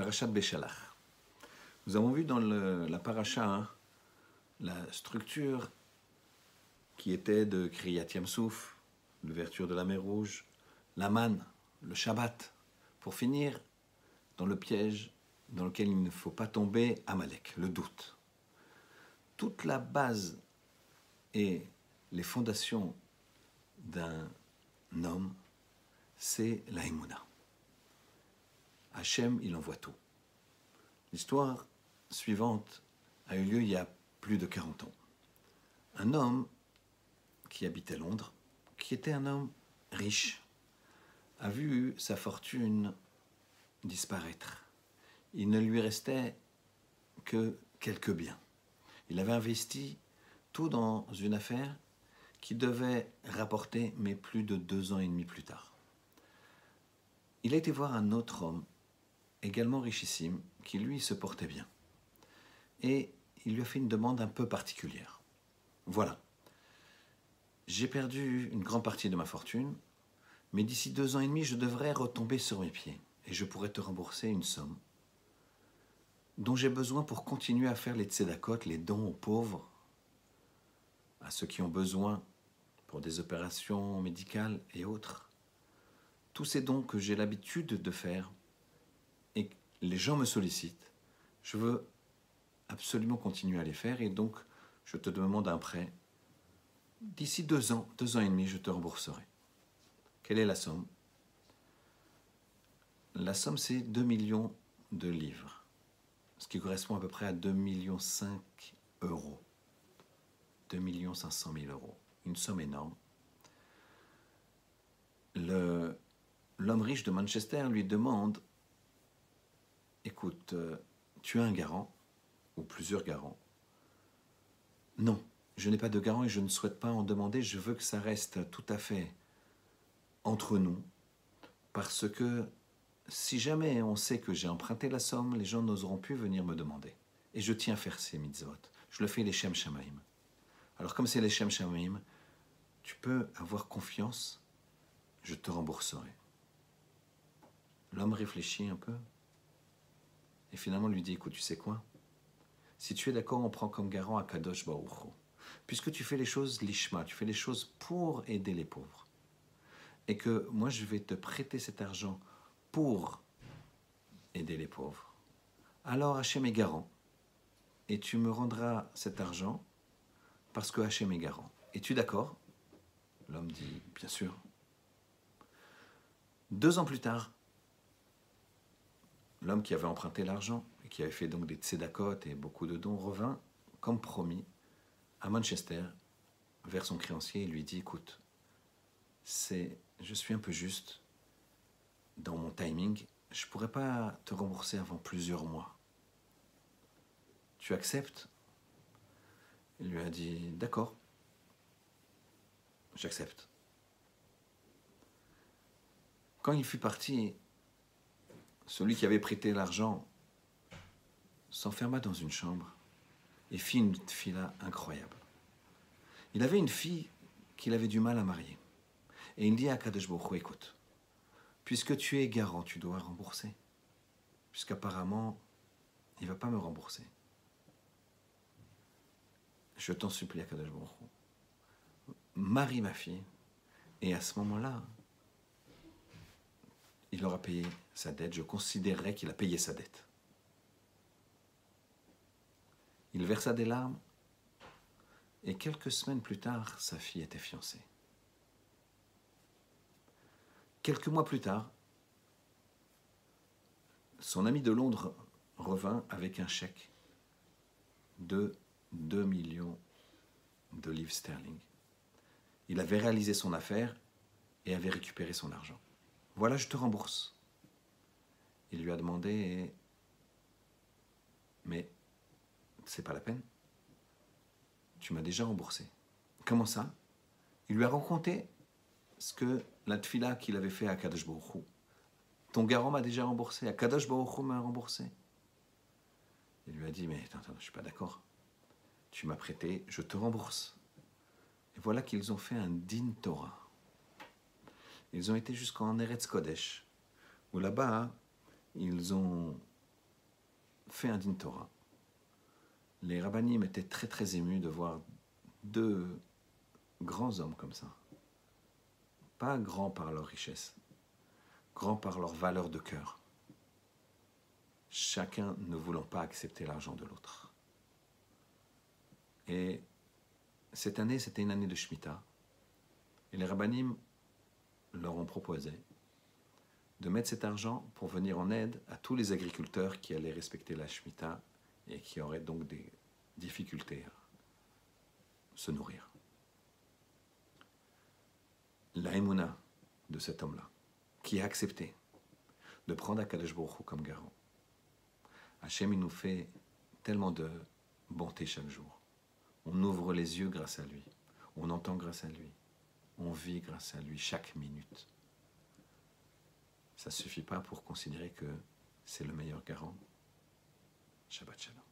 Parashat Béchalach. Nous avons vu dans la paracha hein, la structure qui était de Kriyat Yamsouf, l'ouverture de la mer Rouge, la le Shabbat, pour finir dans le piège dans lequel il ne faut pas tomber, Amalek, le doute. Toute la base et les fondations d'un homme, c'est la. Hachem, il envoie tout. L'histoire suivante a eu lieu il y a plus de 40 ans. Un homme qui habitait Londres, qui était un homme riche, a vu sa fortune disparaître. Il ne lui restait que quelques biens. Il avait investi tout dans une affaire qui devait rapporter, mais plus de deux ans et demi plus tard. Il a été voir un autre homme, également richissime, qui lui se portait bien. Et il lui a fait une demande un peu particulière. Voilà, j'ai perdu une grande partie de ma fortune, mais d'ici deux ans et demi, je devrais retomber sur mes pieds et je pourrais te rembourser une somme dont j'ai besoin pour continuer à faire les tzedakot, les dons aux pauvres, à ceux qui ont besoin pour des opérations médicales et autres. Tous ces dons que j'ai l'habitude de faire les gens me sollicitent, je veux absolument continuer à les faire et donc je te demande un prêt. D'ici deux ans, deux ans et demi, je te rembourserai. Quelle est la somme? La somme, c'est 2 millions de livres, ce qui correspond à peu près à 2 millions 5 euros. 2 millions 500 000 euros. Une somme énorme. L'homme riche de Manchester lui demande Écoute, euh, tu as un garant, ou plusieurs garants Non, je n'ai pas de garant et je ne souhaite pas en demander. Je veux que ça reste tout à fait entre nous, parce que si jamais on sait que j'ai emprunté la somme, les gens n'oseront plus venir me demander. Et je tiens à faire ces mitzvot. Je le fais les Shem Shamaim. Alors comme c'est les Shem Shamaim, tu peux avoir confiance, je te rembourserai. L'homme réfléchit un peu et finalement lui dit, écoute, tu sais quoi? Si tu es d'accord, on prend comme garant à Kadosh Baruch. Puisque tu fais les choses lishma, tu fais les choses pour aider les pauvres. Et que moi, je vais te prêter cet argent pour aider les pauvres. Alors Hachem est garant. Et tu me rendras cet argent parce que Hachem est garant. Es-tu d'accord? L'homme dit, bien sûr. Deux ans plus tard, l'homme qui avait emprunté l'argent et qui avait fait donc des tzedakot et beaucoup de dons revint, comme promis, à Manchester vers son créancier et lui dit écoute, c'est, je suis un peu juste dans mon timing, je ne pourrais pas te rembourser avant plusieurs mois. Tu acceptes? Il lui a dit d'accord, j'accepte. Quand il fut parti, celui qui avait prêté l'argent s'enferma dans une chambre et fit une fila incroyable. Il avait une fille qu'il avait du mal à marier. Et il dit à Hu, écoute, puisque tu es garant, tu dois rembourser. Puisqu'apparemment, il ne va pas me rembourser. Je t'en supplie, Hu. Marie ma fille. Et à ce moment-là, il aura payé sa dette. Je considérerai qu'il a payé sa dette. Il versa des larmes et quelques semaines plus tard, sa fille était fiancée. Quelques mois plus tard, son ami de Londres revint avec un chèque de 2 millions de livres sterling. Il avait réalisé son affaire et avait récupéré son argent. Voilà, je te rembourse. Il lui a demandé, mais c'est pas la peine. Tu m'as déjà remboursé. Comment ça? Il lui a raconté ce que la tfila qu'il avait fait à Kadosh. Ton garant m'a déjà remboursé, à Kadosh Baruch m'a remboursé. Il lui a dit, mais attends, attends, je suis pas d'accord. Tu m'as prêté, je te rembourse. Et voilà qu'ils ont fait un din Torah. Ils ont été jusqu'en Eretz Kodesh, où là-bas, ils ont fait un din Torah. Les rabbinim étaient très très émus de voir deux grands hommes comme ça. Pas grands par leur richesse, grands par leur valeur de cœur. Chacun ne voulant pas accepter l'argent de l'autre. Et cette année, c'était une année de Shemitah. Et les rabbinim leur ont proposé de mettre cet argent pour venir en aide à tous les agriculteurs qui allaient respecter la Shemitah et qui auraient donc des difficultés à se nourrir. La de cet homme-là, qui a accepté de prendre Akadosh Baruch comme garant. Hachem, il nous fait tellement de bonté chaque jour. On ouvre les yeux grâce à lui. On entend grâce à lui. On vit grâce à lui chaque minute. Ça ne suffit pas pour considérer que c'est le meilleur garant. Shabbat Shalom.